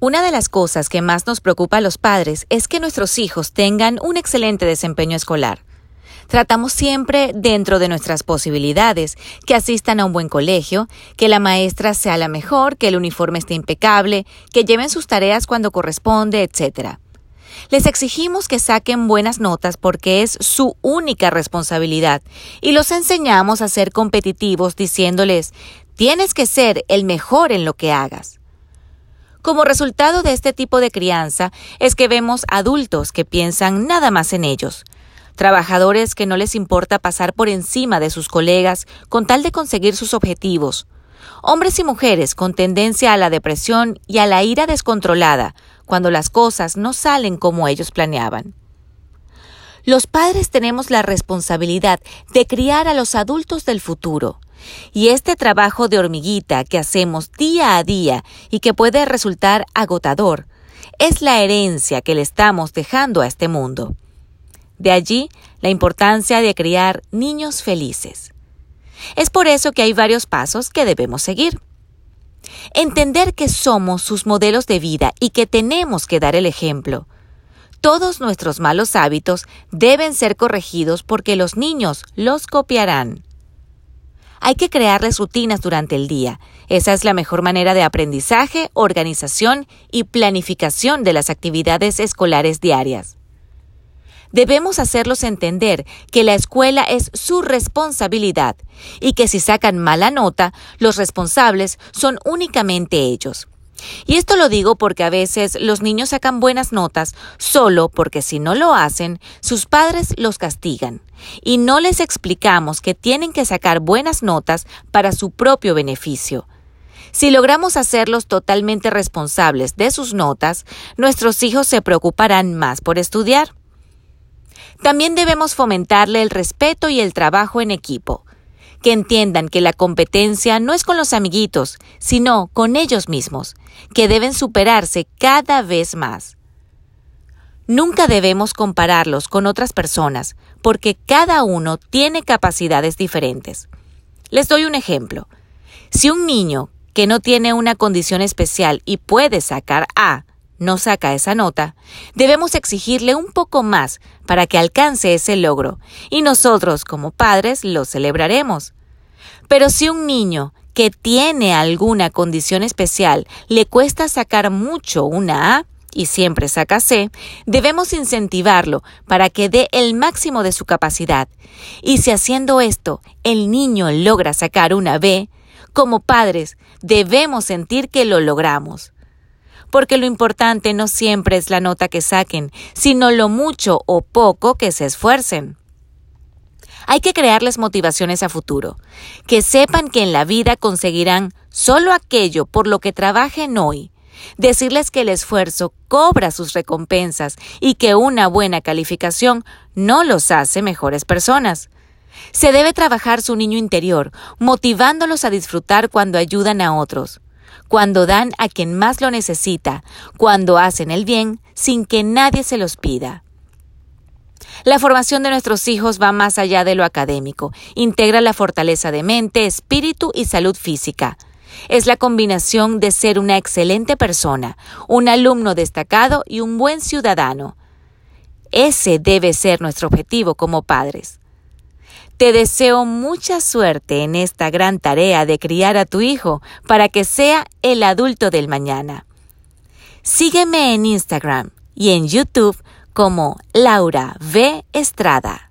Una de las cosas que más nos preocupa a los padres es que nuestros hijos tengan un excelente desempeño escolar. Tratamos siempre dentro de nuestras posibilidades, que asistan a un buen colegio, que la maestra sea la mejor, que el uniforme esté impecable, que lleven sus tareas cuando corresponde, etc. Les exigimos que saquen buenas notas porque es su única responsabilidad y los enseñamos a ser competitivos diciéndoles tienes que ser el mejor en lo que hagas. Como resultado de este tipo de crianza es que vemos adultos que piensan nada más en ellos, trabajadores que no les importa pasar por encima de sus colegas con tal de conseguir sus objetivos, hombres y mujeres con tendencia a la depresión y a la ira descontrolada cuando las cosas no salen como ellos planeaban. Los padres tenemos la responsabilidad de criar a los adultos del futuro, y este trabajo de hormiguita que hacemos día a día y que puede resultar agotador, es la herencia que le estamos dejando a este mundo. De allí la importancia de criar niños felices. Es por eso que hay varios pasos que debemos seguir. Entender que somos sus modelos de vida y que tenemos que dar el ejemplo. Todos nuestros malos hábitos deben ser corregidos porque los niños los copiarán. Hay que crearles rutinas durante el día. Esa es la mejor manera de aprendizaje, organización y planificación de las actividades escolares diarias. Debemos hacerlos entender que la escuela es su responsabilidad y que si sacan mala nota, los responsables son únicamente ellos. Y esto lo digo porque a veces los niños sacan buenas notas solo porque si no lo hacen, sus padres los castigan. Y no les explicamos que tienen que sacar buenas notas para su propio beneficio. Si logramos hacerlos totalmente responsables de sus notas, nuestros hijos se preocuparán más por estudiar. También debemos fomentarle el respeto y el trabajo en equipo, que entiendan que la competencia no es con los amiguitos, sino con ellos mismos, que deben superarse cada vez más. Nunca debemos compararlos con otras personas, porque cada uno tiene capacidades diferentes. Les doy un ejemplo. Si un niño que no tiene una condición especial y puede sacar A, no saca esa nota, debemos exigirle un poco más para que alcance ese logro, y nosotros como padres lo celebraremos. Pero si un niño que tiene alguna condición especial le cuesta sacar mucho una A y siempre saca C, debemos incentivarlo para que dé el máximo de su capacidad. Y si haciendo esto el niño logra sacar una B, como padres debemos sentir que lo logramos porque lo importante no siempre es la nota que saquen, sino lo mucho o poco que se esfuercen. Hay que crearles motivaciones a futuro, que sepan que en la vida conseguirán solo aquello por lo que trabajen hoy, decirles que el esfuerzo cobra sus recompensas y que una buena calificación no los hace mejores personas. Se debe trabajar su niño interior, motivándolos a disfrutar cuando ayudan a otros, cuando dan a quien más lo necesita, cuando hacen el bien sin que nadie se los pida. La formación de nuestros hijos va más allá de lo académico, integra la fortaleza de mente, espíritu y salud física. Es la combinación de ser una excelente persona, un alumno destacado y un buen ciudadano. Ese debe ser nuestro objetivo como padres. Te deseo mucha suerte en esta gran tarea de criar a tu hijo para que sea el adulto del mañana. Sígueme en Instagram y en YouTube como Laura V. Estrada.